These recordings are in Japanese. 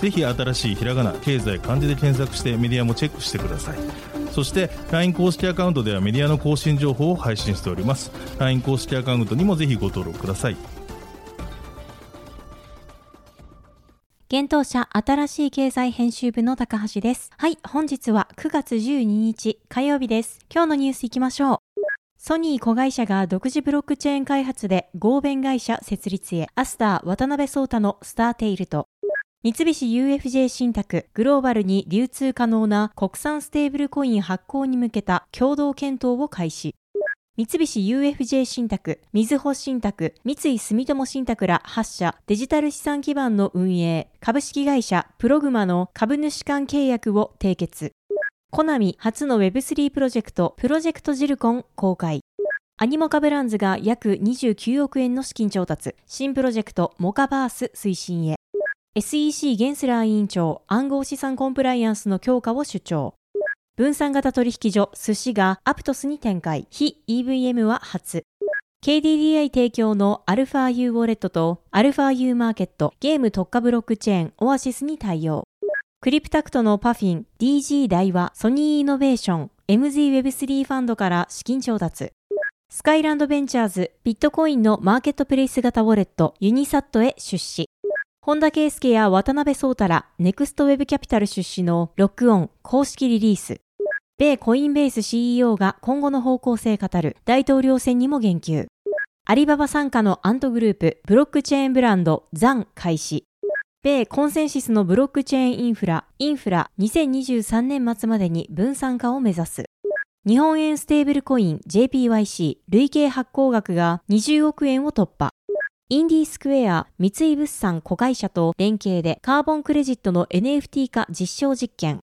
ぜひ新しいひらがな経済漢字で検索してメディアもチェックしてくださいそして LINE 公式アカウントではメディアの更新情報を配信しております LINE 公式アカウントにもぜひご登録ください現当社新しい経済編集部の高橋です。はい、本日は9月12日火曜日です。今日のニュースいきましょう。ソニー子会社が独自ブロックチェーン開発で合弁会社設立へ、アスター渡辺聡太のスターテイルと、三菱 UFJ 信託グローバルに流通可能な国産ステーブルコイン発行に向けた共同検討を開始。三菱 UFJ 信託、みずほ信託、三井住友信託ら8社デジタル資産基盤の運営、株式会社プログマの株主間契約を締結。コナミ初の Web3 プロジェクト、プロジェクトジルコン公開。アニモカブランズが約29億円の資金調達、新プロジェクトモカバース推進へ。SEC ゲンスラー委員長、暗号資産コンプライアンスの強化を主張。分散型取引所寿司がアプトスに展開。非 EVM は初。KDDI 提供の αU ウォレットと αU マーケットゲーム特化ブロックチェーンオアシスに対応。クリプタクトのパフィン、DG 大和、ソニーイノベーション、MZWeb3 ファンドから資金調達。スカイランドベンチャーズ、ビットコインのマーケットプレイス型ウォレット、ユニサットへ出資。本田圭佑や渡辺創太ら、 Next Web Capital 出資のロックオン公式リリース。米コインベース CEO が今後の方向性語る大統領選にも言及。アリババ傘下のアントグループ、ブロックチェーンブランド、 ZAN 開始。米 Consensys のブロックチェーンインフラ、 Infura 2023年末までに分散化を目指す。日本円ステーブルコイン JPYC 累計発行額が20億円を突破。インディースクエア三井物産子会社と連携でカーボンクレジットの NFT 化実証実験。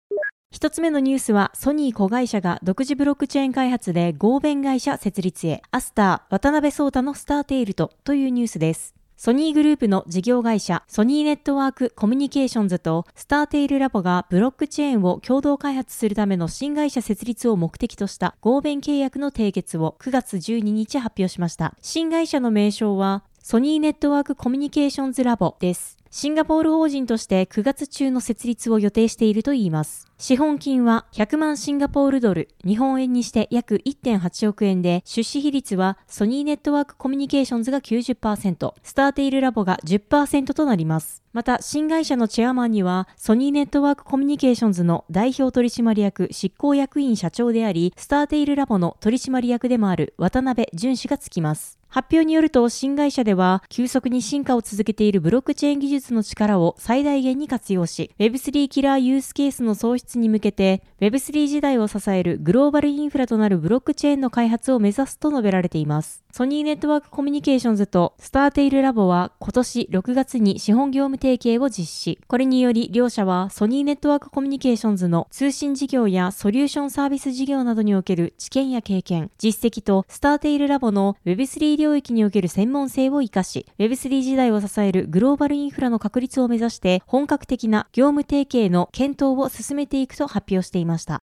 一つ目のニュースは、ソニー子会社が独自ブロックチェーン開発で合弁会社設立へ、アスター、渡辺聡太のスターテイルとというニュースです。ソニーグループの事業会社、ソニーネットワークコミュニケーションズとスターテイルラボがブロックチェーンを共同開発するための新会社設立を目的とした合弁契約の締結を9月12日発表しました。新会社の名称は、ソニーネットワークコミュニケーションズラボです。シンガポール法人として9月中の設立を予定しているといいます。資本金は100万シンガポールドル、日本円にして約1.8億円で、出資比率はソニーネットワークコミュニケーションズが90%、 Startale Labs が10%となります。また、新会社のチェアマンには、ソニーネットワークコミュニケーションズの代表取締役執行役員社長であり、 Startale Labs の取締役でもある渡辺潤氏がつきます。発表によると、新会社では、急速に進化を続けているブロックチェーン技術の力を最大限に活用し、Web3 キラーユースケースの創出に向けて、Web3 時代を支えるグローバルインフラとなるブロックチェーンの開発を目指すと述べられています。ソニーネットワークコミュニケーションズと Startale Labs は今年6月に資本業務提携を実施。これにより両社はソニーネットワークコミュニケーションズの通信事業やソリューションサービス事業などにおける知見や経験、実績と Startale Labs の Web3 領域における専門性を活かし、Web3 時代を支えるグローバルインフラの確立を目指して本格的な業務提携の検討を進めていくと発表していました。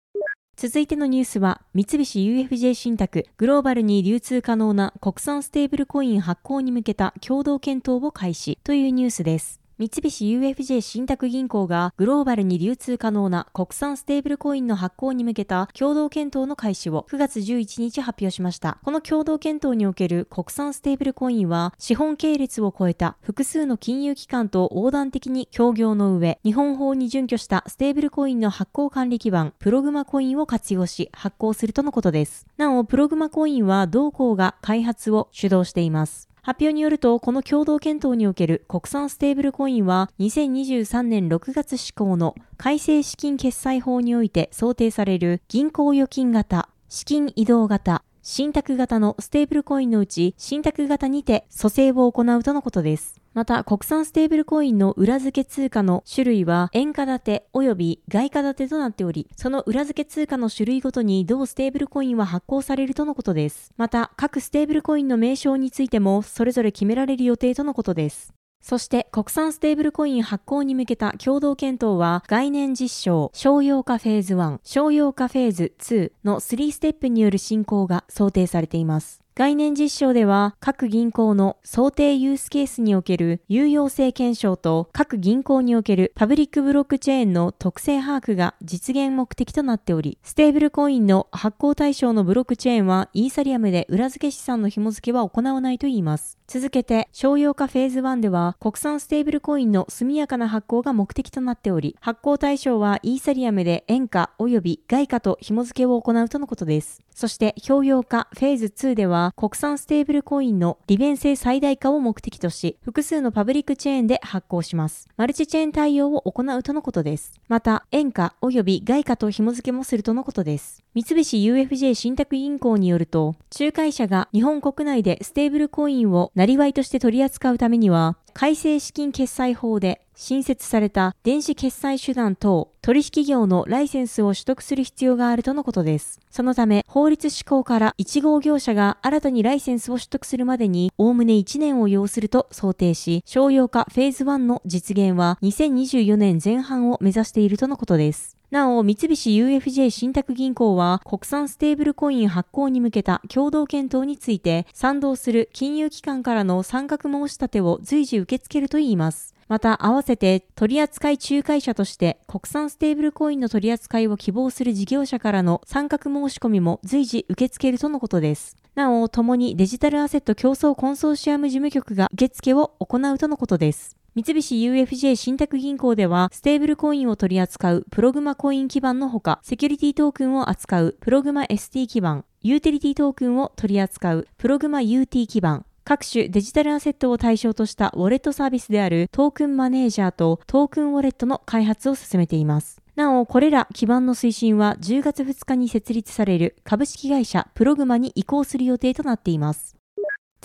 続いてのニュースは、三菱 UFJ 信託グローバルに流通可能な国産ステーブルコイン発行に向けた共同検討を開始というニュースです。三菱 UFJ 信託銀行がグローバルに流通可能な国産ステーブルコインの発行に向けた共同検討の開始を9月11日発表しました。この共同検討における国産ステーブルコインは資本系列を超えた複数の金融機関と横断的に協業の上、日本法に準拠したステーブルコインの発行管理基盤、 Progmat Coin を活用し発行するとのことです。なお、 Progmat Coin は同行が開発を主導しています。発表によると、この共同検討における国産ステーブルコインは、2023年6月施行の改正資金決済法において想定される銀行預金型、資金移動型、信託型のステーブルコインのうち、信託型にて組成を行うとのことです。また、国産ステーブルコインの裏付け通貨の種類は、円価建て及び外貨建てとなっており、その裏付け通貨の種類ごとに同ステーブルコインは発行されるとのことです。また、各ステーブルコインの名称についても、それぞれ決められる予定とのことです。そして国産ステーブルコイン発行に向けた共同検討は概念実証、商用化フェーズ1、商用化フェーズ2の3ステップによる進行が想定されています。概念実証では各銀行の想定ユースケースにおける有用性検証と各銀行におけるパブリックブロックチェーンの特性把握が実現目的となっており、ステーブルコインの発行対象のブロックチェーンはイーサリアムで裏付け資産の紐付けは行わないといいます。続けて、商用化フェーズ1では国産ステーブルコインの速やかな発行が目的となっており、発行対象はイーサリアムで円価及び外貨と紐付けを行うとのことです。そして、商用化フェーズ2では国産ステーブルコインの利便性最大化を目的とし、複数のパブリックチェーンで発行します。マルチチェーン対応を行うとのことです。また、円価及び外貨と紐付けもするとのことです。三菱 UFJ 信託銀行によると、仲介者が日本国内でステーブルコインをなりわいとして取り扱うためには、改正資金決済法で新設された電子決済手段等取引業のライセンスを取得する必要があるとのことです。そのため、法律施行から1号業者が新たにライセンスを取得するまでに、おおむね1年を要すると想定し、商用化フェーズ1の実現は2024年前半を目指しているとのことです。なお、三菱 UFJ 信託銀行は国産ステーブルコイン発行に向けた共同検討について賛同する金融機関からの参画申し立てを随時受け付けるといいます。また、合わせて取扱仲介者として国産ステーブルコインの取扱いを希望する事業者からの参画申し込みも随時受け付けるとのことです。なお、共にデジタルアセット共創コンソーシアム事務局が受付を行うとのことです。三菱 UFJ 信託銀行では、ステーブルコインを取り扱うプログマコイン基盤のほか、セキュリティトークンを扱うプログマ ST 基盤、ユーティリティトークンを取り扱うプログマ UT 基盤、各種デジタルアセットを対象としたウォレットサービスであるトークンマネージャーとトークンウォレットの開発を進めています。なお、これら基盤の推進は10月2日に設立される株式会社プログマに移行する予定となっています。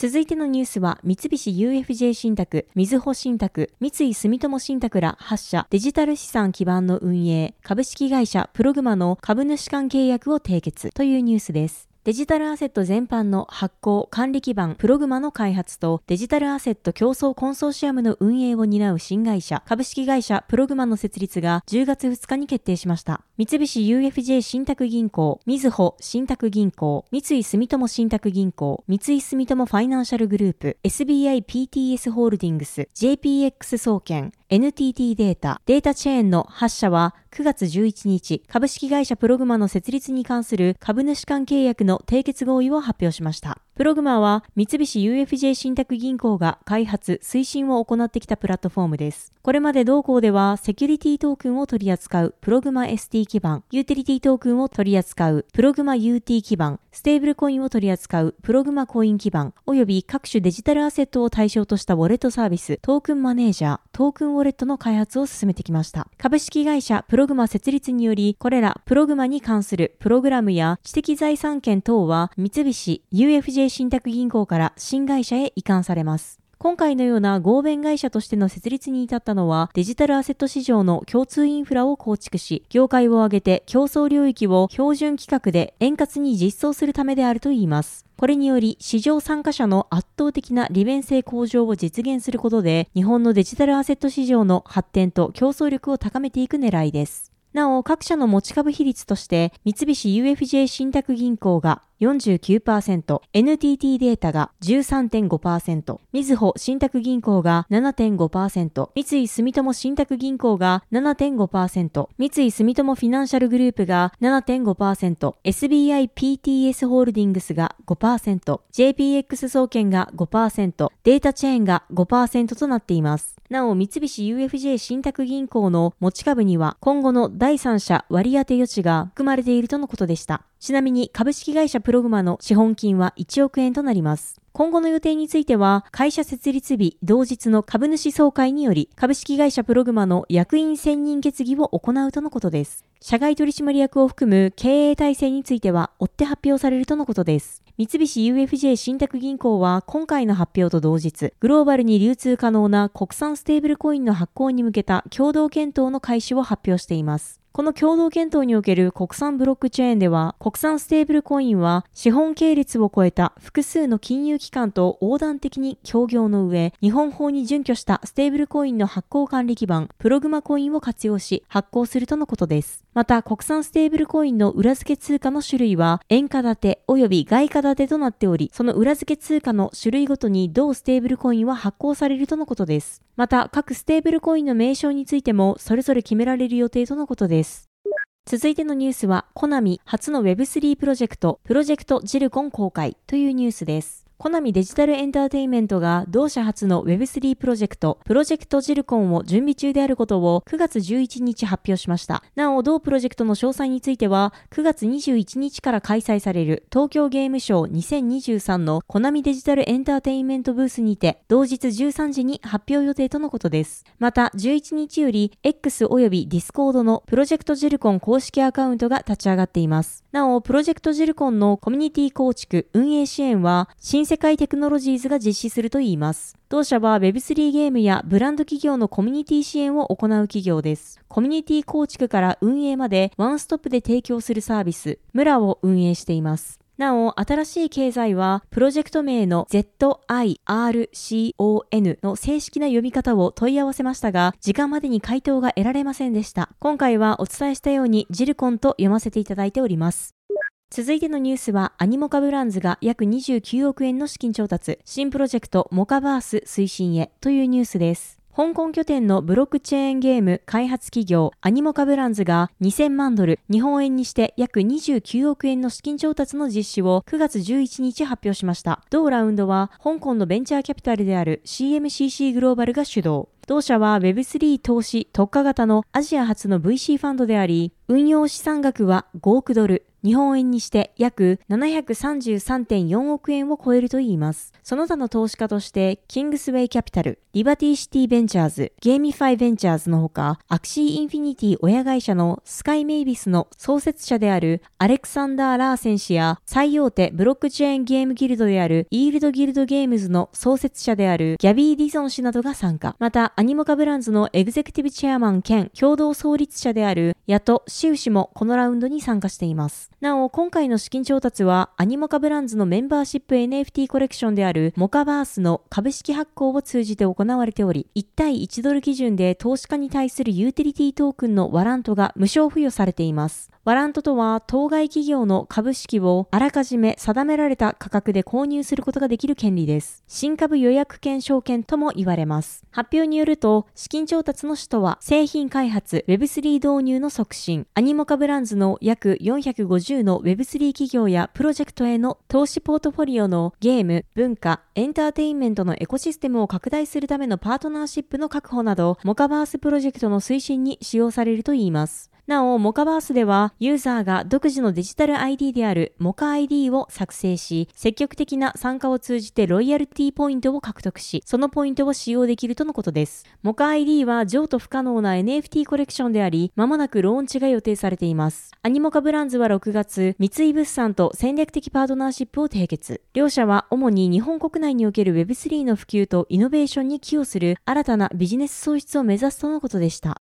続いてのニュースは、三菱 UFJ 信託、みずほ信託、三井住友信託ら8社デジタル資産基盤の運営、株式会社プログマの株主間契約を締結というニュースです。デジタルアセット全般の発行管理基盤プログマの開発とデジタルアセット競争コンソーシアムの運営を担う新会社株式会社プログマの設立が10月2日に決定しました。三菱 UFJ 信託銀行、みずほ信託銀行、三井住友信託銀行、三井住友ファイナンシャルグループ、SBI PTS ホールディングス、JPX 総研、NTT データ、データチェーンの8社は9月11日、株式会社プログマの設立に関する株主間契約の締結合意を発表しました。プログマは三菱 UFJ 信託銀行が開発、推進を行ってきたプラットフォームです。これまで同行ではセキュリティトークンを取り扱うプログマ ST 基盤、ユーティリティトークンを取り扱うプログマ UT 基盤、ステーブルコインを取り扱うプログマコイン基盤、及び各種デジタルアセットを対象としたウォレットサービス、トークンマネージャー、トークンウォレットの開発を進めてきました。株式会社プログマ設立により、これらプログマに関するプログラムや知的財産権等は三菱 UFJ 信託銀行から新会社へ移管されます。今回のような合弁会社としての設立に至ったのは、デジタルアセット市場の共通インフラを構築し、業界を挙げて競争領域を標準規格で円滑に実装するためであるといいます。これにより、市場参加者の圧倒的な利便性向上を実現することで、日本のデジタルアセット市場の発展と競争力を高めていく狙いです。なお、各社の持ち株比率として、三菱 UFJ 信託銀行が49%、NTT データが13.5%、みずほ信託銀行が7.5%、三井住友信託銀行が7.5%、三井住友フィナンシャルグループが7.5%、SBI PTS ホールディングスが5%、JPX 総研が5%、データチェーンが5%となっています。なお、三菱 UFJ 信託銀行の持ち株には今後の第三者割当余地が含まれているとのことでした。ちなみに株式会社プログマの資本金は1億円となります。今後の予定については、会社設立日同日の株主総会により、株式会社プログマの役員選任決議を行うとのことです。社外取締役を含む経営体制については、追って発表されるとのことです。三菱 UFJ 信託銀行は今回の発表と同日、グローバルに流通可能な国産ステーブルコインの発行に向けた共同検討の開始を発表しています。この共同検討における国産ブロックチェーンでは、国産ステーブルコインは資本系列を超えた複数の金融機関と横断的に協業の上、日本法に準拠したステーブルコインの発行管理基盤、プログマコインを活用し発行するとのことです。また、国産ステーブルコインの裏付け通貨の種類は、円価建て及び外貨建てとなっており、その裏付け通貨の種類ごとに同ステーブルコインは発行されるとのことです。また、各ステーブルコインの名称についても、それぞれ決められる予定とのことです。続いてのニュースは、コナミ初の Web3 プロジェクト、プロジェクトジルコン公開というニュースです。コナミデジタルエンターテインメントが同社初の Web3 プロジェクト、プロジェクトジルコンを準備中であることを9月11日発表しました。なお、同プロジェクトの詳細については、9月21日から開催される東京ゲームショー2023のコナミデジタルエンターテインメントブースにて、同日13時に発表予定とのことです。また、11日より X 及び Discord のプロジェクトジルコン公式アカウントが立ち上がっています。なお、プロジェクトジェルコンのコミュニティ構築、運営支援は、新世界テクノロジーズが実施するといいます。同社は Web3 ゲームやブランド企業のコミュニティ支援を行う企業です。コミュニティ構築から運営までワンストップで提供するサービス、ムラを運営しています。なお、新しい経済は、プロジェクト名の ZIRCON の正式な読み方を問い合わせましたが、時間までに回答が得られませんでした。今回はお伝えしたように、ジルコンと読ませていただいております。続いてのニュースは、アニモカブランズが約29億円の資金調達、新プロジェクトモカバース推進へというニュースです。香港拠点のブロックチェーンゲーム開発企業アニモカブランズが2000万ドル、日本円にして約29億円の資金調達の実施を9月11日発表しました。同ラウンドは香港のベンチャーキャピタルである CMCC グローバルが主導。同社は Web3 投資特化型のアジア初の VC ファンドであり、運用資産額は5億ドル、日本円にして約733.4億円を超えるといいます。その他の投資家として、キングスウェイキャピタル、リバティシティベンチャーズ、ゲーミファイベンチャーズのほか、アクシーインフィニティ親会社のスカイメイビスの創設者であるアレクサンダー・ラーセン氏や、最大手ブロックチェーンゲームギルドであるイールドギルドゲームズの創設者であるギャビー・ディゾン氏などが参加。また、アニモカブランズのエグゼクティブチェアマン兼共同創立者であるヤト・シウ氏もこのラウンドに参加しています。なお、今回の資金調達は、アニモカブランズのメンバーシップ NFT コレクションであるモカバースの株式発行を通じて行われており、1対1ドル基準で投資家に対するユーティリティトークンのワラントが無償付与されています。ワラントとは、当該企業の株式をあらかじめ定められた価格で購入することができる権利です。新株予約権証券とも言われます。発表によると、資金調達の使途は、製品開発、Web3 導入の促進、アニモカブランズの約450の Web3 企業やプロジェクトへの投資ポートフォリオのゲーム、文化、エンターテインメントのエコシステムを拡大するためのパートナーシップの確保など、モカバースプロジェクトの推進に使用されるといいます。なお、モカバースでは、ユーザーが独自のデジタル ID であるモカ ID を作成し、積極的な参加を通じてロイヤルティポイントを獲得し、そのポイントを使用できるとのことです。モカ ID は譲渡不可能な NFT コレクションであり、まもなくローンチが予定されています。アニモカブランズは6月、三井物産と戦略的パートナーシップを締結。両社は主に日本国内における Web3 の普及とイノベーションに寄与する新たなビジネス創出を目指すとのことでした。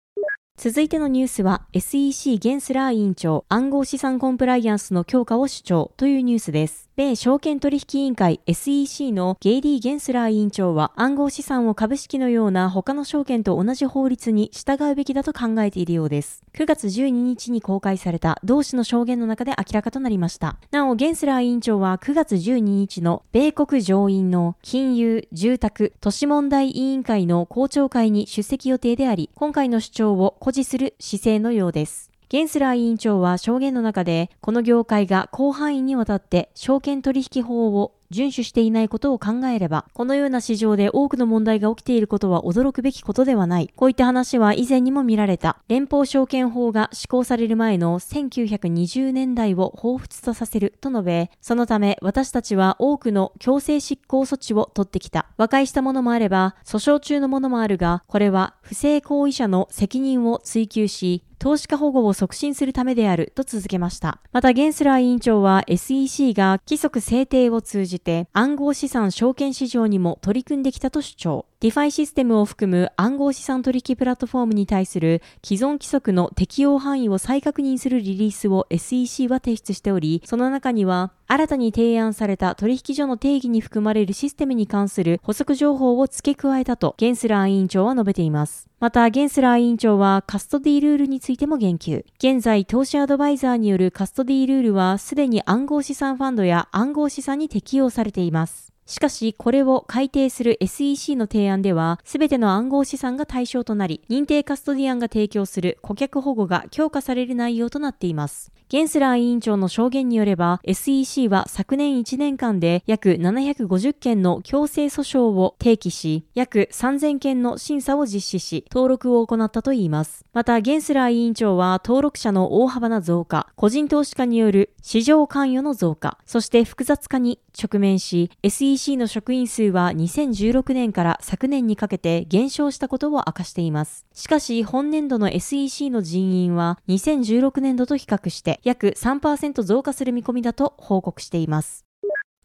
続いてのニュースは SEC ゲンスラー委員長暗号資産コンプライアンスの強化を主張というニュースです。米証券取引委員会 SEC のゲイリー・ゲンスラー委員長は暗号資産を株式のような他の証券と同じ法律に従うべきだと考えているようです。9月12日に公開された同氏の証言の中で明らかとなりました。なお、ゲンスラー委員長は9月12日の米国上院の金融、住宅、都市問題委員会の公聴会に出席予定であり、今回の主張を誇示する姿勢のようです。ゲンスラー委員長は証言の中で、この業界が広範囲にわたって証券取引法を遵守していないことを考えれば、このような市場で多くの問題が起きていることは驚くべきことではない。こういった話は以前にも見られた。連邦証券法が施行される前の1920年代を彷彿とさせると述べ、そのため私たちは多くの強制執行措置を取ってきた。和解したものもあれば、訴訟中のものもあるが、これは不正行為者の責任を追及し、投資家保護を促進するためであると続けました。また、ゲンスラー委員長は SEC が規則制定を通じて暗号資産証券市場にも取り組んできたと主張。ディファイシステムを含む暗号資産取引プラットフォームに対する既存規則の適用範囲を再確認するリリースを SEC は提出しており、その中には新たに提案された取引所の定義に含まれるシステムに関する補足情報を付け加えたとゲンスラー委員長は述べています。また、ゲンスラー委員長はカストディルールについても言及。現在、投資アドバイザーによるカストディルールはすでに暗号資産ファンドや暗号資産に適用されています。しかし、これを改定する SEC の提案では、すべての暗号資産が対象となり、認定カストディアンが提供する顧客保護が強化される内容となっています。ゲンスラー委員長の証言によれば、SEC は昨年1年間で約750件の強制訴訟を提起し、約3000件の審査を実施し、登録を行ったといいます。また、ゲンスラー委員長は登録者の大幅な増加、個人投資家による市場関与の増加、そして複雑化に直面し、SEC ec の職員数は2016年から昨年にかけて減少したことを明かしています。しかし、本年度の SEC の人員は2016年度と比較して約3%増加する見込みだと報告しています。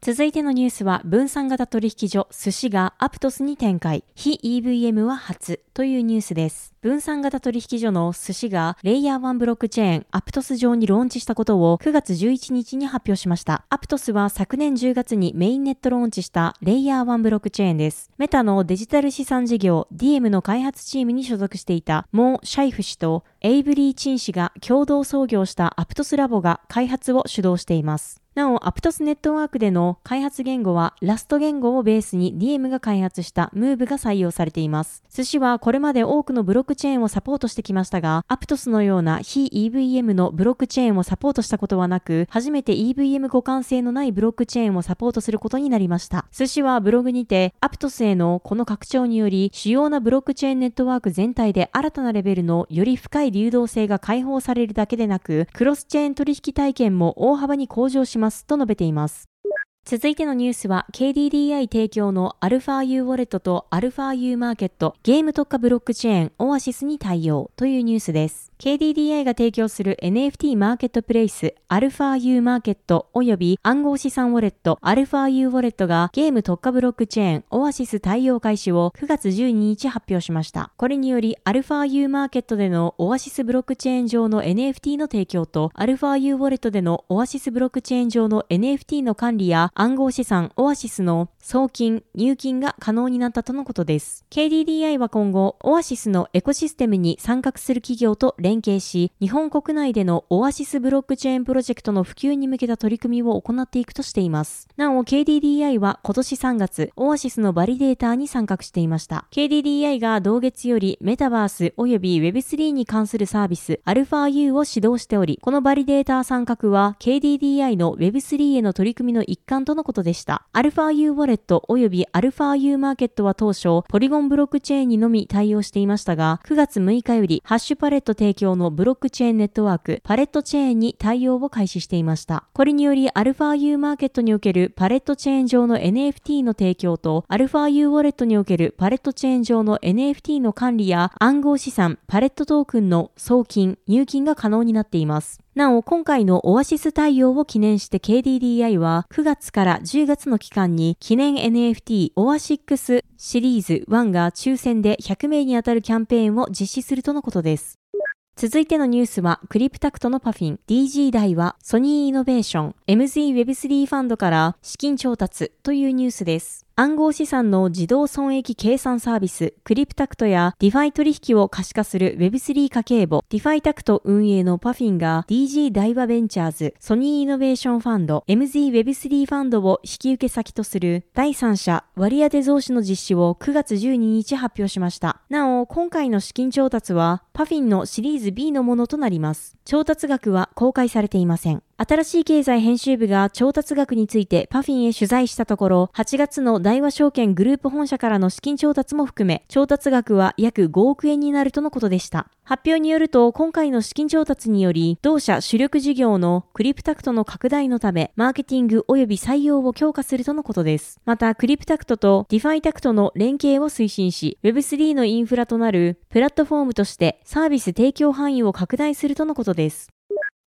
続いてのニュースは、分散型取引所、寿司がアプトスに展開、非 EVM は初というニュースです。分散型取引所の寿司がレイヤー1ブロックチェーンアプトス上にローンチしたことを9月11日に発表しました。アプトスは昨年10月にメインネットローンチしたレイヤー1ブロックチェーンです。メタのデジタル資産事業 DM の開発チームに所属していたモー・シャイフ氏とエイブリー・チン氏が共同創業したアプトスラボが開発を主導しています。なお、アプトスネットワークでの開発言語は、ラスト言語をベースに DM が開発したムーブが採用されています。寿司はこれまで多くのブロックチェーンをサポートしてきましたが、アプトスのような非 EVM のブロックチェーンをサポートしたことはなく、初めて EVM 互換性のないブロックチェーンをサポートすることになりました。寿司はブログにて、アプトスへのこの拡張により、主要なブロックチェーンネットワーク全体で新たなレベルのより深い流動性が解放されるだけでなく、クロスチェーン取引体験も大幅に向上しまますと述べています。続いてのニュースは KDDI 提供の αU ウォレットと αU マーケットゲーム特化ブロックチェーンオアシスに対応というニュースです。KDDI が提供する NFT マーケットプレイス αU マーケット及び暗号資産ウォレット αU ウォレットがゲーム特化ブロックチェーンオアシス対応開始を9月12日発表しました。これにより αU マーケットでのオアシスブロックチェーン上の NFT の提供と αU ウォレットでのオアシスブロックチェーン上の NFT の管理や 暗号資産オアシスの送金、入金が可能になったとのことです。KDDI は今後、オアシスのエコシステムに参画する企業と連携し、日本国内でのオアシスブロックチェーンプロジェクトの普及に向けた取り組みを行っていくとしています。なお、KDDI は今年3月、オアシスのバリデーターに参画していました。KDDI が同月よりメタバース及び Web3 に関するサービス αU を指導しており、このバリデーター参画は KDDI の Web3 への取り組みの一環とのことでした。アルファ U ウォレット及びアルファ U マーケットは当初、ポリゴンブロックチェーンにのみ対応していましたが、9月6日よりハッシュパレット提供のブロックチェーンネットワーク、パレットチェーンに対応を開始していました。これにより、アルファ U マーケットにおけるパレットチェーン上の NFT の提供と、アルファ U ウォレットにおけるパレットチェーン上の NFT の管理や暗号資産、パレットトークンの送金、入金が可能になっています。なお、今回のオアシス対応を記念して KDDI は9月から10月の期間に記念 NFT オアシックスシリーズ1が抽選で100名に当たるキャンペーンを実施するとのことです。続いてのニュースは、クリプタクトのパフィン、DG 大和、ソニーイノベーション、MZWeb3 ファンドから資金調達というニュースです。暗号資産の自動損益計算サービス、クリプタクトやディファイ取引を可視化する Web3 家計簿、ディファイタクト運営のパフィンが DG 大和ベンチャーズ、ソニーイノベーションファンド、MZWeb3 ファンドを引き受け先とする第三者割当増資の実施を9月12日発表しました。なお、今回の資金調達はパフィンのシリーズ B のものとなります。調達額は公開されていません。新しい経済編集部が調達額についてパフィンへ取材したところ、8月の大和証券グループ本社からの資金調達も含め、調達額は約5億円になるとのことでした。発表によると、今回の資金調達により、同社主力事業のクリプタクトの拡大のため、マーケティング及び採用を強化するとのことです。また、クリプタクトとディファイタクトの連携を推進し、Web3 のインフラとなるプラットフォームとしてサービス提供範囲を拡大するとのことです。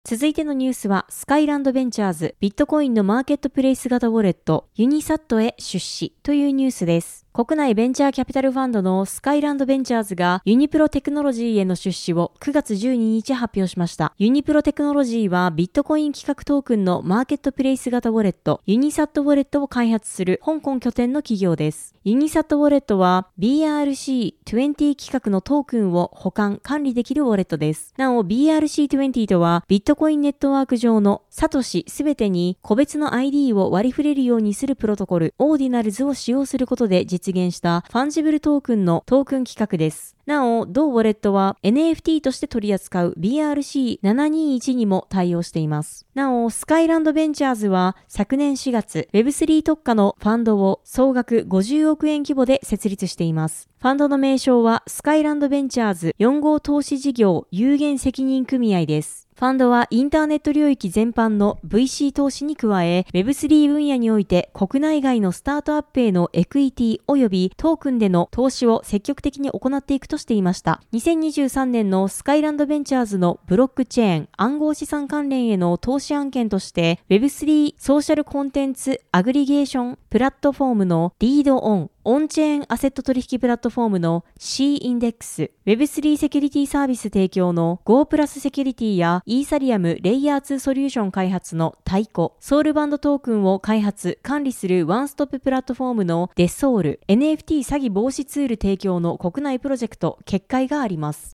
続いてのニュースは、スカイランドベンチャーズ、ビットコインのマーケットプレイス型ウォレット、ユニサットへ出資というニュースです。国内ベンチャーキャピタルファンドのスカイランドベンチャーズがユニプロテクノロジーへの出資を9月12日発表しました。ユニプロテクノロジーはビットコイン規格トークンのマーケットプレイス型ウォレット、ユニサットウォレットを開発する香港拠点の企業です。ユニサットウォレットは BRC20 企画のトークンを保管、管理できるウォレットです。なお BRC20 とはビットコインネットワーク上のサトシすべてに個別の ID を割り振れるようにするプロトコル、オーディナルズを使用することで実実現したファンジブルトークンのトークン企画です。なお、同ウォレットは NFT として取り扱う BRC721 にも対応しています。なお、スカイランドベンチャーズは昨年4月 Web3 特化のファンドを総額50億円規模で設立しています。ファンドの名称はスカイランドベンチャーズ4号投資事業有限責任組合です。ファンドはインターネット領域全般の VC 投資に加え、Web3 分野において国内外のスタートアップへのエクイティ及びトークンでの投資を積極的に行っていくととしていました。2023年のスカイランドベンチャーズのブロックチェーン暗号資産関連への投資案件として Web3 ソーシャルコンテンツアグリゲーションプラットフォームのリードオン、オンチェーンアセット取引プラットフォームの C インデックス、Web3 セキュリティサービス提供の Go プラスセキュリティやイーサリアムレイヤー2ソリューション開発のタイコ、ソウルバンドトークンを開発、管理するワンストッププラットフォームのデソウル、NFT 詐欺防止ツール提供の国内プロジェクト、結界があります。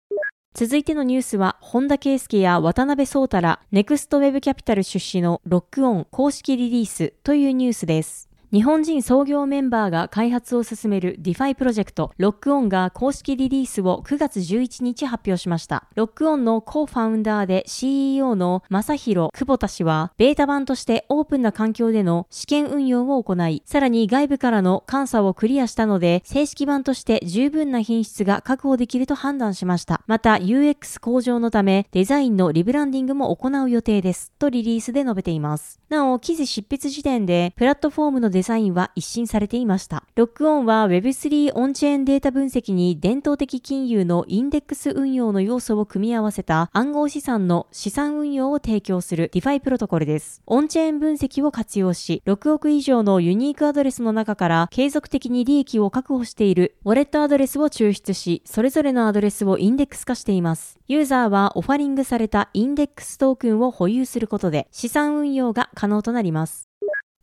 続いてのニュースは、本田圭佑や渡辺創太ら、ネクストウェブキャピタル出資のロックオン公式リリースというニュースです。日本人創業メンバーが開発を進める DeFi プロジェクト、ロックオンが公式リリースを9月11日発表しました。ロックオンのコーファウンダーで CEO の正宏久保田氏は、ベータ版としてオープンな環境での試験運用を行い、さらに外部からの監査をクリアしたので、正式版として十分な品質が確保できると判断しました。また、UX 向上のため、デザインのリブランディングも行う予定です。とリリースで述べています。なお、記事執筆時点で、プラットフォームのデザインは一新されていました。ロックオンは Web3 オンチェーンデータ分析に伝統的金融のインデックス運用の要素を組み合わせた暗号資産の資産運用を提供する DeFi プロトコルです。オンチェーン分析を活用し、6億以上のユニークアドレスの中から継続的に利益を確保しているウォレットアドレスを抽出し、それぞれのアドレスをインデックス化しています。ユーザーはオファリングされたインデックストークンを保有することで資産運用が可能となります。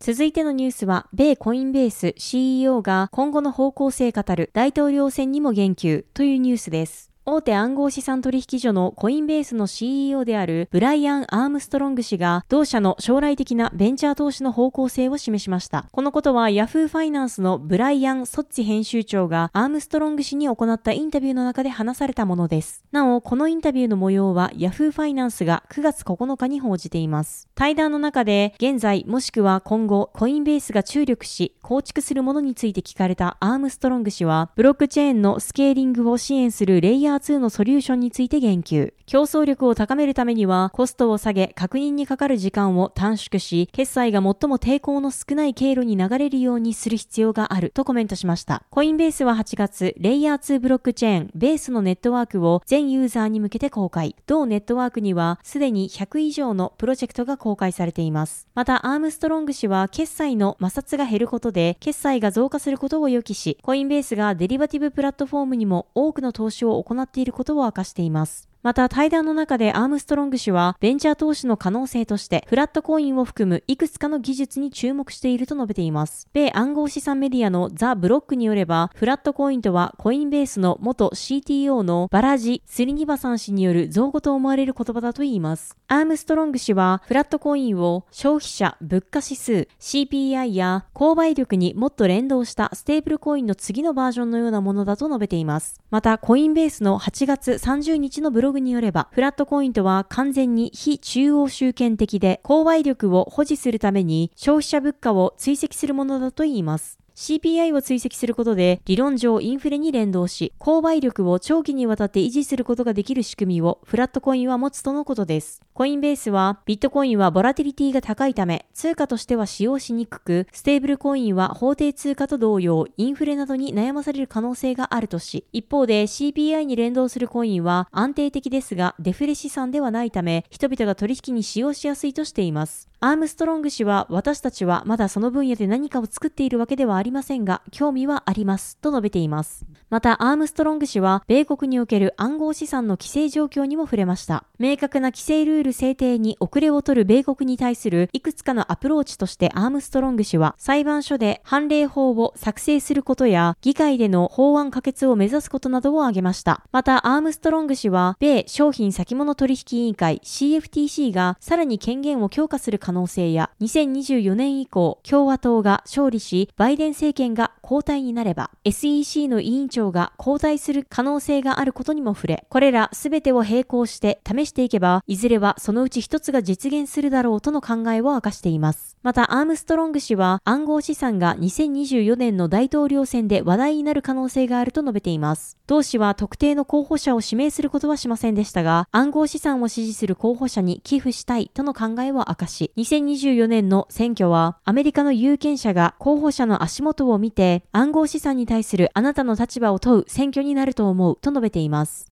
続いてのニュースは、米コインベース CEO が今後の方向性語る大統領選にも言及というニュースです。大手暗号資産取引所のコインベースの CEO であるブライアン・アームストロング氏が同社の将来的なベンチャー投資の方向性を示しました。このことは Yahoo ファイナンスのブライアン・ソッチ編集長がアームストロング氏に行ったインタビューの中で話されたものです。なお、このインタビューの模様は Yahoo ファイナンスが9月9日に報じています。対談の中で現在もしくは今後コインベースが注力し構築するものについて聞かれたアームストロング氏はブロックチェーンのスケーリングを支援するレイヤー2のソリューションについて言及。競争力を高めるためには、コストを下げ、確認にかかる時間を短縮し、決済が最も抵抗の少ない経路に流れるようにする必要があるとコメントしました。コインベースは8月、レイヤー2ブロックチェーン、ベースのネットワークを全ユーザーに向けて公開。同ネットワークには、すでに100以上のプロジェクトが公開されています。また、アームストロング氏は、決済の摩擦が減ることで、決済が増加することを予期し、コインベースがデリバティブプラットフォームにも多くの投資を行っていることを明かしています。また対談の中でアームストロング氏はベンチャー投資の可能性としてフラットコインを含むいくつかの技術に注目していると述べています。米暗号資産メディアのザ・ブロックによればフラットコインとはコインベースの元 CTO のバラジ・スリニバさん氏による造語と思われる言葉だといいます。アームストロング氏はフラットコインを消費者物価指数 CPI や購買力にもっと連動したステーブルコインの次のバージョンのようなものだと述べています。またコインベースの8月30日のブロログによれば、フラットコインとは完全に非中央集権的で、購買力を保持するために消費者物価を追跡するものだといいます。CPI を追跡することで理論上インフレに連動し、購買力を長期にわたって維持することができる仕組みをフラットコインは持つとのことです。コインベースはビットコインはボラティリティが高いため通貨としては使用しにくく、ステーブルコインは法定通貨と同様インフレなどに悩まされる可能性があるとし、一方で CPI に連動するコインは安定的ですがデフレ資産ではないため人々が取引に使用しやすいとしています。アームストロング氏は私たちはまだその分野で何かを作っているわけではありませんが、興味はあります、と述べています。また、アームストロング氏は、米国における暗号資産の規制状況にも触れました。明確な規制ルール制定に遅れを取る米国に対するいくつかのアプローチとしてアームストロング氏は、裁判所で判例法を作成することや、議会での法案可決を目指すことなどを挙げました。また、アームストロング氏は、米商品先物取引委員会 CFTC がさらに権限を強化する可可能性や、2024年以降、共和党が勝利し、バイデン政権が交代になれば、SEC の委員長長が交代する可能性があることにも触れ、これらすべてを並行して試していけば、いずれはそのうち一つが実現するだろうとの考えを明かしています。また、アームストロング氏は暗号資産が2024年の大統領選で話題になる可能性があると述べています。同氏は特定の候補者を指名することはしませんでしたが、暗号資産を支持する候補者に寄付したいとの考えを明かし、2024年の選挙はアメリカの有権者が候補者の足元を見て暗号資産に対するあなたの立場を問う選挙になると思うと述べています。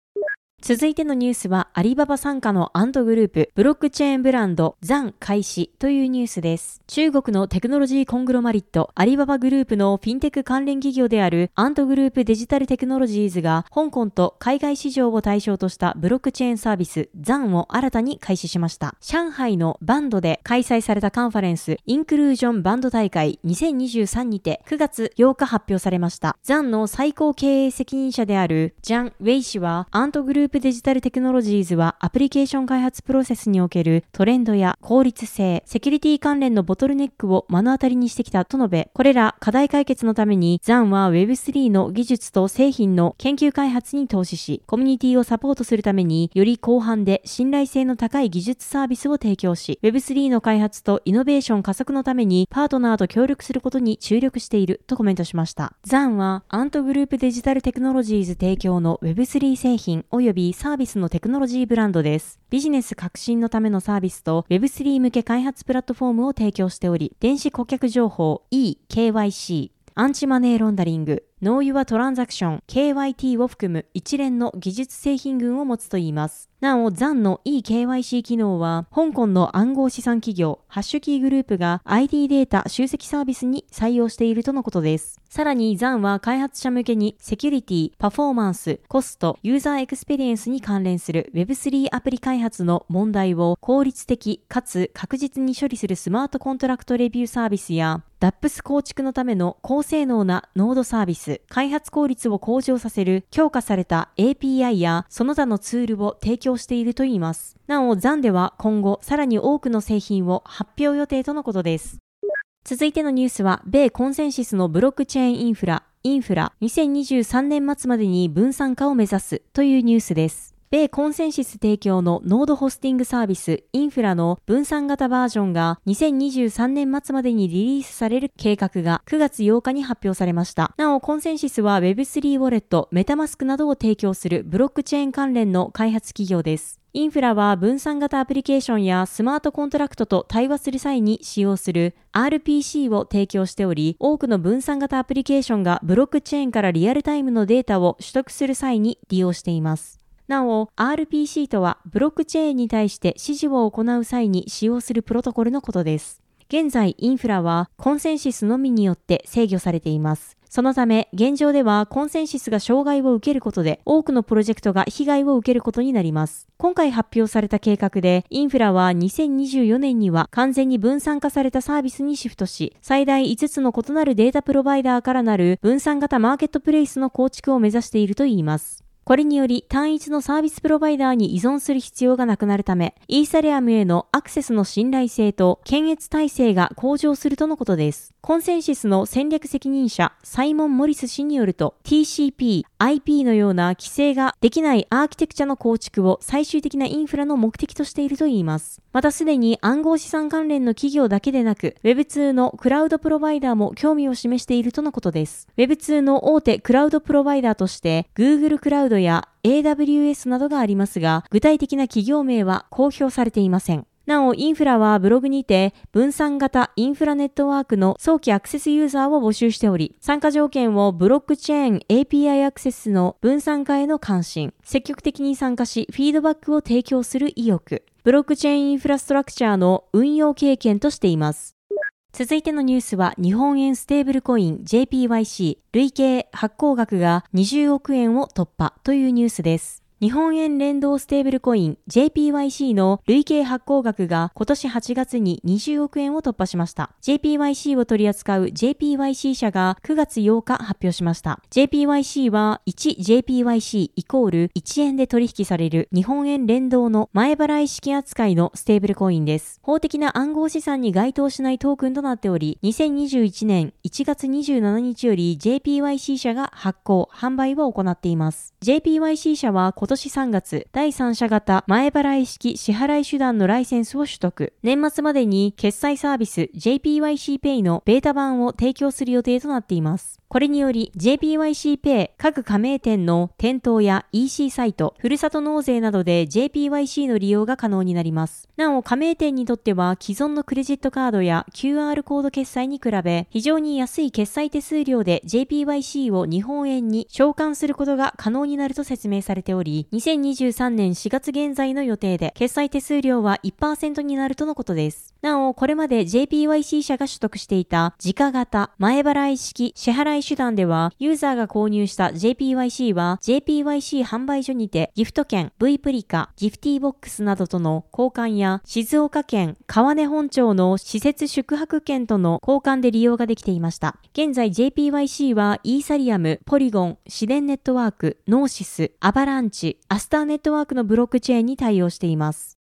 続いてのニュースは、アリババ傘下のアンドグループ、ブロックチェーンブランド、ザン開始というニュースです。中国のテクノロジーコングロマリット、アリババグループのフィンテック関連企業であるアンドグループデジタルテクノロジーズが、香港と海外市場を対象としたブロックチェーンサービス、ザンを新たに開始しました。上海のバンドで開催されたカンファレンス、インクルージョンバンド大会2023にて9月8日発表されました。ザンの最高経営責任者であるジャン・ウェイ氏は、アントグループプデジタルテクノロジーズはアプリケーション開発プロセスにおけるトレンドや効率性、セキュリティ関連のボトルネックを目の当たりにしてきたと述べ、これら課題解決のために、ザンは Web3 の技術と製品の研究開発に投資し、コミュニティをサポートするために、より広範で信頼性の高い技術サービスを提供し、Web3 の開発とイノベーション加速のために、パートナーと協力することに注力しているとコメントしました。ザンは、アントグループデジタルテクノロジーズ提供の Web3 製品及びサービスのテクノロジーブランドです。ビジネス革新のためのサービスと Web3 向け開発プラットフォームを提供しており、電子顧客情報 e、KYC、アンチマネーロンダリング、ノーユアトランザクション、KYT を含む一連の技術製品群を持つといいます。なお、ザンの eKYC 機能は、香港の暗号資産企業、ハッシュキーグループが ID データ集積サービスに採用しているとのことです。さらに、ザンは開発者向けに、セキュリティ、パフォーマンス、コスト、ユーザーエクスペリエンスに関連する Web3 アプリ開発の問題を効率的かつ確実に処理するスマートコントラクトレビューサービスや、 DApps 構築のための高性能なノードサービス、開発効率を向上させる強化された API やその他のツールを提供しているといいます。なお、ザンでは今後さらに多くの製品を発表予定とのことです。続いてのニュースは、米コンセンシスのブロックチェーンインフラ、インフラ2023年末までに分散化を目指すというニュースです。米コンセンシス提供のノードホスティングサービスインフラの分散型バージョンが2023年末までにリリースされる計画が9月8日に発表されました。なお、コンセンシスは Web3 ウォレット、メタマスクなどを提供するブロックチェーン関連の開発企業です。インフラは分散型アプリケーションやスマートコントラクトと対話する際に使用する RPC を提供しており、多くの分散型アプリケーションがブロックチェーンからリアルタイムのデータを取得する際に利用しています。なお、RPC とはブロックチェーンに対して指示を行う際に使用するプロトコルのことです。現在、インフラはコンセンシスのみによって制御されています。そのため、現状ではコンセンシスが障害を受けることで、多くのプロジェクトが被害を受けることになります。今回発表された計画で、インフラは2024年には完全に分散化されたサービスにシフトし、最大5つの異なるデータプロバイダーからなる分散型マーケットプレイスの構築を目指しているといいます。これにより単一のサービスプロバイダーに依存する必要がなくなるため、イーサリアムへのアクセスの信頼性と検閲体制が向上するとのことです。コンセンシスの戦略責任者サイモン・モリス氏によると TCP、IP のような規制ができないアーキテクチャの構築を最終的なインフラの目的としているといいます。またすでに暗号資産関連の企業だけでなく Web2 のクラウドプロバイダーも興味を示しているとのことです。Web2 の大手クラウドプロバイダーとして Google クラウドや AWS などがありますが、具体的な企業名は公表されていません。なお、インフラはブログにて分散型インフラネットワークの早期アクセスユーザーを募集しており、参加条件をブロックチェーン API アクセスの分散化への関心、積極的に参加しフィードバックを提供する意欲、ブロックチェーンインフラストラクチャーの運用経験としています。続いてのニュースは日本円ステーブルコイン JPYC 累計発行額が20億円を突破というニュースです。日本円連動ステーブルコイン JPYC の累計発行額が今年8月に20億円を突破しました。JPYC を取り扱う JPYC 社が9月8日発表しました。JPYC は 1JPYC イコール1円で取引される日本円連動の前払い式扱いのステーブルコインです。法的な暗号資産に該当しないトークンとなっており、2021年1月27日より JPYC 社が発行、販売を行っています。JPYC 社は今年3月、第三者型前払い式支払い手段のライセンスを取得。年末までに決済サービス JPYCPay のベータ版を提供する予定となっています。これにより JPYCPay 各加盟店の店頭や EC サイト、ふるさと納税などで JPYC の利用が可能になります。なお、加盟店にとっては既存のクレジットカードや QR コード決済に比べ、非常に安い決済手数料で JPYC を日本円に召喚することが可能になると説明されており、2023年4月現在の予定で、決済手数料は1%になるとのことです。なお、これまで JPYC 社が取得していた自家型前払い式支払い手段では、ユーザーが購入した JPYC は JPYC 販売所にてギフト券、V プリカ、ギフティーボックスなどとの交換や、静岡県川根本町の施設宿泊券との交換で利用ができていました。現在 JPYC はイーサリアム、ポリゴン、シデンネットワーク、ノーシス、アバランチ、アスターネットワークのブロックチェーンに対応しています。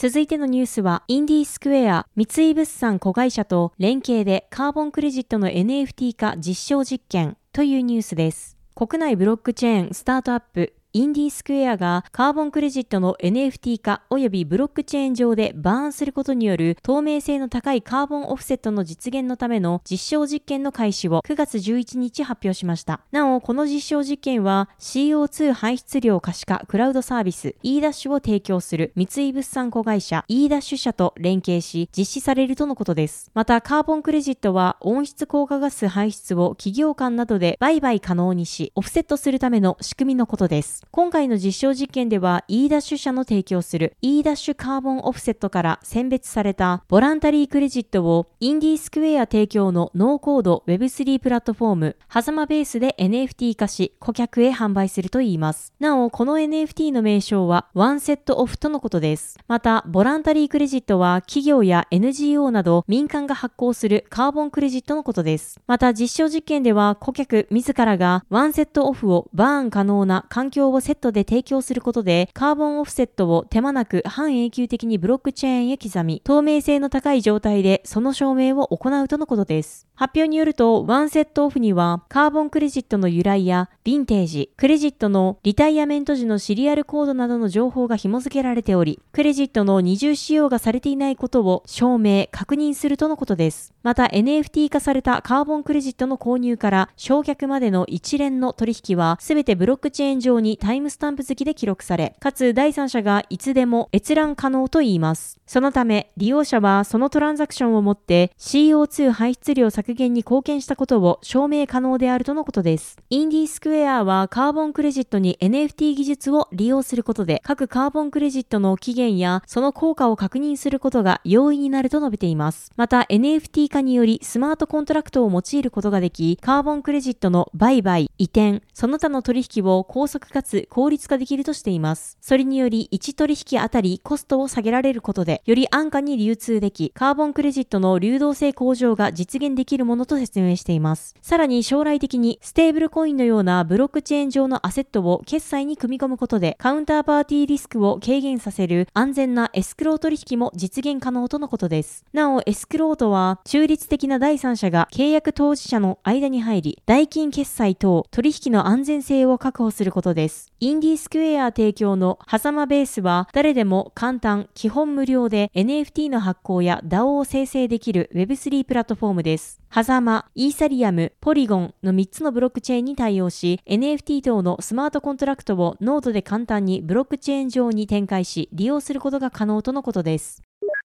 続いてのニュースは、インディースクエア、三井物産子会社と連携でカーボンクレジットの NFT 化実証実験というニュースです。国内ブロックチェーンスタートアップインディースクエアがカーボンクレジットの NFT 化及びブロックチェーン上でバーンすることによる透明性の高いカーボンオフセットの実現のための実証実験の開始を9月11日発表しました。なお、この実証実験は CO2 排出量可視化クラウドサービス e ダッシュを提供する三井物産子会社 e ダッシュ社と連携し実施されるとのことです。また、カーボンクレジットは温室効果ガス排出を企業間などで売買可能にし、オフセットするための仕組みのことです。。今回の実証実験では e ダッシュ社の提供する e ダッシュカーボンオフセットから選別されたボランタリークレジットをインディースクエア提供のノーコード Web3 プラットフォーム、ハザマベースで NFT 化し顧客へ販売するといいます。なお、この NFT の名称はワンセットオフとのことです。また、ボランタリークレジットは企業や NGO など民間が発行するカーボンクレジットのことです。また、実証実験では顧客自らがワンセットオフをバーン可能な環境をセットで提供することで、カーボンオフセットを手間なく半永久的にブロックチェーンへ刻み、透明性の高い状態でその証明を行うとのことです。発表によると、ワンセットオフには、カーボンクレジットの由来や、ヴィンテージ、クレジットのリタイアメント時のシリアルコードなどの情報が紐付けられており、クレジットの二重使用がされていないことを証明、確認するとのことです。また、NFT 化されたカーボンクレジットの購入から焼却までの一連の取引は、すべてブロックチェーン上にタイムスタンプ付きで記録され、かつ第三者がいつでも閲覧可能と言います。そのため、利用者はそのトランザクションをもって CO2 排出量削減に貢献したことを証明可能であるとのことです。インディースクエアはカーボンクレジットに NFT 技術を利用することで、各カーボンクレジットの期限やその効果を確認することが容易になると述べています。また、NFT 化によりスマートコントラクトを用いることができ、カーボンクレジットの売買、移転、その他の取引を高速かつ効率化できるとしています。それにより1取引あたりコストを下げられること、で、より安価に流通でき、カーボンクレジットの流動性向上が実現できるるものと説明しています。さらに将来的に、ステーブルコインのようなブロックチェーン上のアセットを決済に組み込むことで、カウンターパーティーリスクを軽減させる安全なエスクロー取引も実現可能とのことです。なお、エスクローとは、中立的な第三者が契約当事者の間に入り、代金決済等取引の安全性を確保することです。インディースクエア提供のハザマベースは、誰でも簡単、基本無料で NFT の発行や DAO を生成できる Web3 プラットフォームです。ハザマ、イーサリアム、ポリゴンの3つのブロックチェーンに対応し、NFT 等のスマートコントラクトをノーコードで簡単にブロックチェーン上に展開し、利用することが可能とのことです。